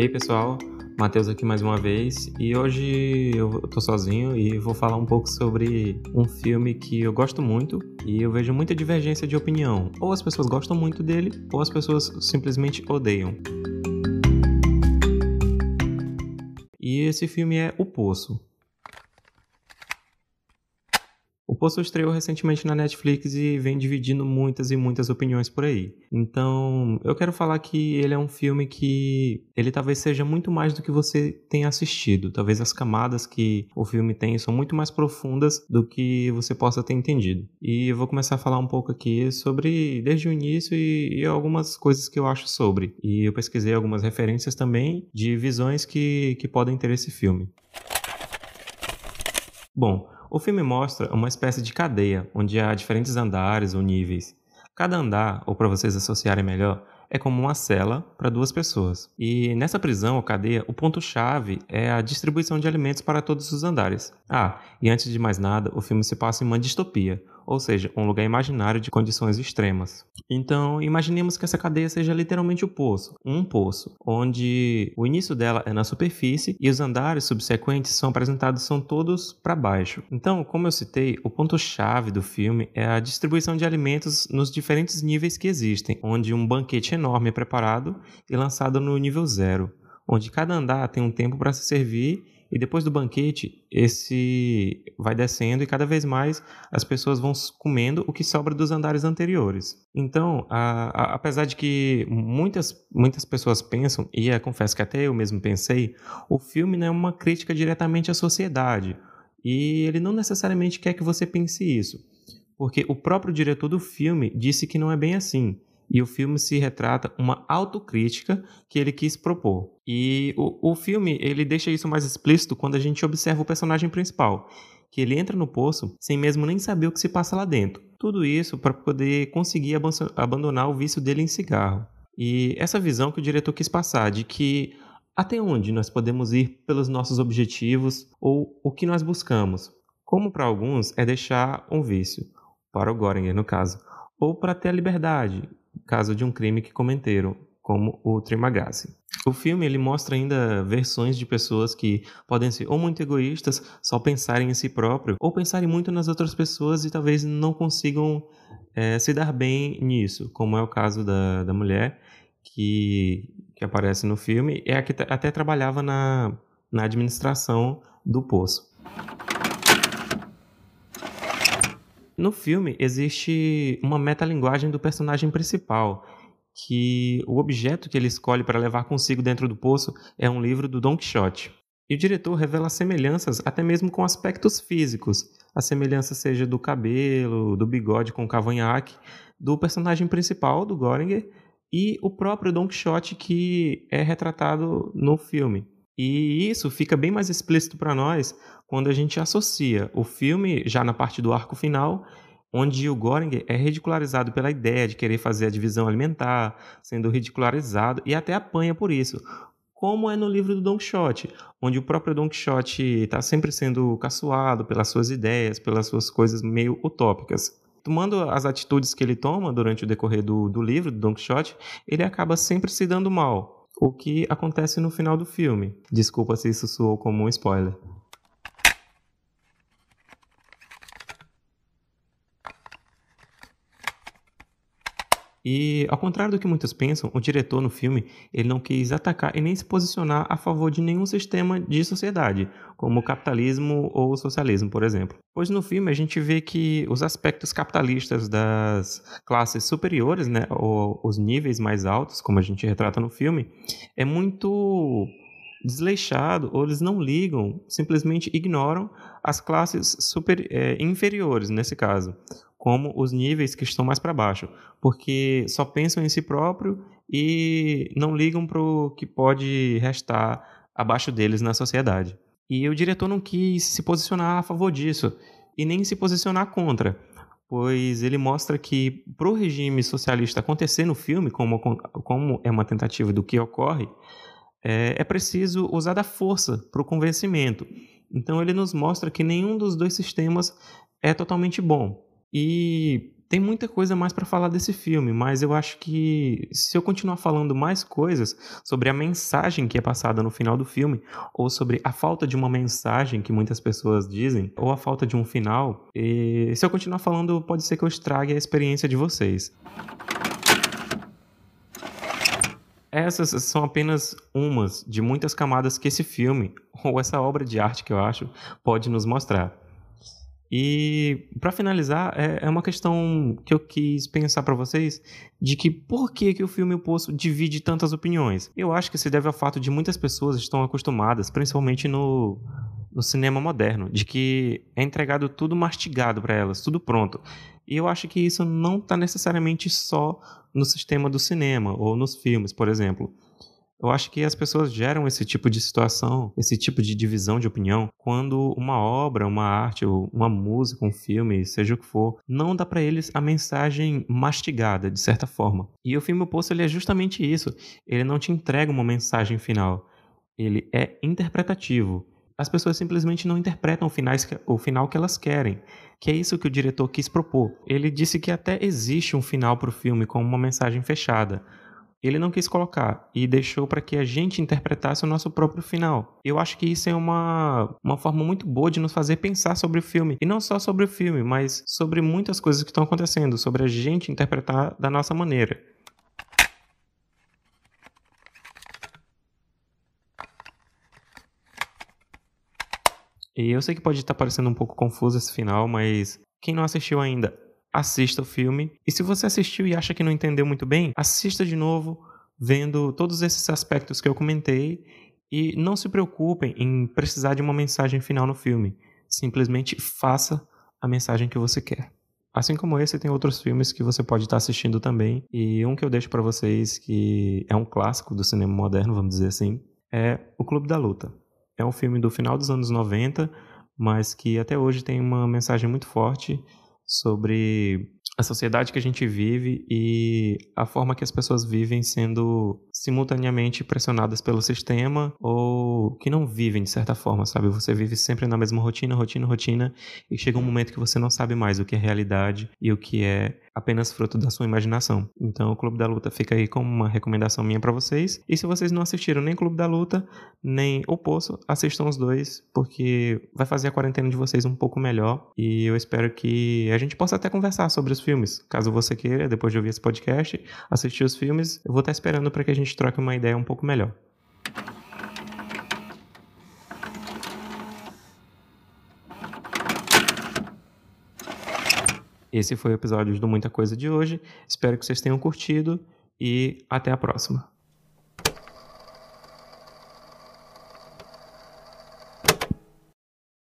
E aí, pessoal? Matheus aqui mais uma vez. E hoje eu tô sozinho e vou falar um pouco sobre um filme que eu gosto muito e eu vejo muita divergência de opinião. Ou as pessoas gostam muito dele, ou as pessoas simplesmente odeiam. E esse filme é O Poço. Poço estreou recentemente na Netflix e vem dividindo muitas e muitas opiniões por aí. Então, eu quero falar que ele é um filme que ele talvez seja muito mais do que você tenha assistido. Talvez as camadas que o filme tem são muito mais profundas do que você possa ter entendido. E eu vou começar a falar um pouco aqui sobre desde o início e, e algumas coisas que eu acho sobre. E eu pesquisei algumas referências também de visões que, que podem ter esse filme. Bom, o filme mostra uma espécie de cadeia, onde há diferentes andares ou níveis. Cada andar, ou para vocês associarem melhor, é como uma cela para duas pessoas. E nessa prisão ou cadeia, o ponto-chave é a distribuição de alimentos para todos os andares. Ah, e antes de mais nada, o filme se passa em uma distopia, ou seja, um lugar imaginário de condições extremas. Então, imaginemos que essa cadeia seja literalmente o poço, um poço, onde o início dela é na superfície e os andares subsequentes são apresentados são todos para baixo. Então, como eu citei, o ponto chave do filme é a distribuição de alimentos nos diferentes níveis que existem, onde um banquete enorme é preparado e lançado no nível zero, onde cada andar tem um tempo para se servir e depois do banquete, esse vai descendo e cada vez mais as pessoas vão comendo o que sobra dos andares anteriores. Então, a, a, apesar de que muitas, muitas pessoas pensam, e confesso que até eu mesmo pensei, o filme não é uma crítica diretamente à sociedade. E ele não necessariamente quer que você pense isso. Porque o próprio diretor do filme disse que não é bem assim e o filme se retrata uma autocrítica que ele quis propor. E o, o filme ele deixa isso mais explícito quando a gente observa o personagem principal, que ele entra no poço sem mesmo nem saber o que se passa lá dentro. Tudo isso para poder conseguir abandonar o vício dele em cigarro. E essa visão que o diretor quis passar de que até onde nós podemos ir pelos nossos objetivos ou o que nós buscamos, como para alguns é deixar um vício, para o Göringer no caso, ou para ter a liberdade, caso de um crime que cometeram, como o Trimagasi. O filme ele mostra ainda versões de pessoas que podem ser ou muito egoístas, só pensarem em si próprio, ou pensarem muito nas outras pessoas e talvez não consigam é, se dar bem nisso, como é o caso da, da mulher que, que aparece no filme, é a que até trabalhava na, na administração do poço. No filme existe uma metalinguagem do personagem principal, que o objeto que ele escolhe para levar consigo dentro do poço é um livro do Don Quixote. E o diretor revela semelhanças até mesmo com aspectos físicos. A semelhança seja do cabelo, do bigode com cavanhaque, do personagem principal, do Göringer, e o próprio Don Quixote que é retratado no filme. E isso fica bem mais explícito para nós quando a gente associa o filme já na parte do arco final, onde o Göring é ridicularizado pela ideia de querer fazer a divisão alimentar, sendo ridicularizado e até apanha por isso, como é no livro do Don Quixote, onde o próprio Don Quixote está sempre sendo caçoado pelas suas ideias, pelas suas coisas meio utópicas. Tomando as atitudes que ele toma durante o decorrer do, do livro do Don Quixote, ele acaba sempre se dando mal, o que acontece no final do filme. Desculpa se isso soou como um spoiler. E, ao contrário do que muitos pensam, o diretor no filme ele não quis atacar e nem se posicionar a favor de nenhum sistema de sociedade, como o capitalismo ou o socialismo, por exemplo. Pois no filme a gente vê que os aspectos capitalistas das classes superiores, né, ou os níveis mais altos, como a gente retrata no filme, é muito desleixado ou eles não ligam, simplesmente ignoram as classes super, é, inferiores nesse caso, como os níveis que estão mais para baixo, porque só pensam em si próprio e não ligam para o que pode restar abaixo deles na sociedade. E o diretor não quis se posicionar a favor disso e nem se posicionar contra, pois ele mostra que para o regime socialista acontecer no filme, como, como é uma tentativa do que ocorre, é, é preciso usar da força para o convencimento. Então ele nos mostra que nenhum dos dois sistemas é totalmente bom. E tem muita coisa mais para falar desse filme, mas eu acho que se eu continuar falando mais coisas sobre a mensagem que é passada no final do filme, ou sobre a falta de uma mensagem que muitas pessoas dizem, ou a falta de um final, se eu continuar falando, pode ser que eu estrague a experiência de vocês. Essas são apenas umas de muitas camadas que esse filme, ou essa obra de arte que eu acho, pode nos mostrar. E para finalizar, é, é, uma questão que eu quis pensar para vocês de que por que, que o filme O Poço divide tantas opiniões. Eu acho que se deve ao fato de muitas pessoas estão acostumadas, principalmente no, no cinema moderno, de que é entregado tudo mastigado para elas, tudo pronto. E eu acho que isso não está necessariamente só no sistema do cinema ou nos filmes, por exemplo. Eu acho que as pessoas geram esse tipo de situação, esse tipo de divisão de opinião, quando uma obra, uma arte, uma música, um filme, seja o que for, não dá para eles a mensagem mastigada, de certa forma. E o filme O Poço ele é justamente isso. Ele não te entrega uma mensagem final. Ele é interpretativo. As pessoas simplesmente não interpretam o, finais, o final que elas querem, que é isso que o diretor quis propor. Ele disse que até existe um final para o filme com uma mensagem fechada, ele não quis colocar e deixou para que a gente interpretasse o nosso próprio final. Eu acho que isso é uma, uma forma muito boa de nos fazer pensar sobre o filme. E não só sobre o filme, mas sobre muitas coisas que estão acontecendo, sobre a gente interpretar da nossa maneira. E eu sei que pode estar parecendo um pouco confuso esse final, mas quem não assistiu ainda, assista o filme. E se você assistiu e acha que não entendeu muito bem, assista de novo, vendo todos esses aspectos que eu comentei. E não se preocupem em precisar de uma mensagem final no filme. Simplesmente faça a mensagem que você quer. Assim como esse, tem outros filmes que você pode estar assistindo também. E um que eu deixo para vocês, que é um clássico do cinema moderno, vamos dizer assim, é O Clube da Luta. É um filme do final dos anos 90, mas que até hoje tem uma mensagem muito forte sobre a sociedade que a gente vive e a forma que as pessoas vivem sendo simultaneamente pressionadas pelo sistema ou que não vivem de certa forma, sabe? Você vive sempre na mesma rotina, rotina, rotina e chega um momento que você não sabe mais o que é realidade e o que é apenas fruto da sua imaginação. Então, o Clube da Luta fica aí como uma recomendação minha para vocês. E se vocês não assistiram nem Clube da Luta, nem O Poço, assistam os dois, porque vai fazer a quarentena de vocês um pouco melhor. E eu espero que a gente possa até conversar sobre os filmes. Caso você queira, depois de ouvir esse podcast, assistir os filmes, eu vou estar esperando para que a gente troque uma ideia um pouco melhor. Esse foi o episódio do Muita Coisa de hoje. Espero que vocês tenham curtido e até a próxima.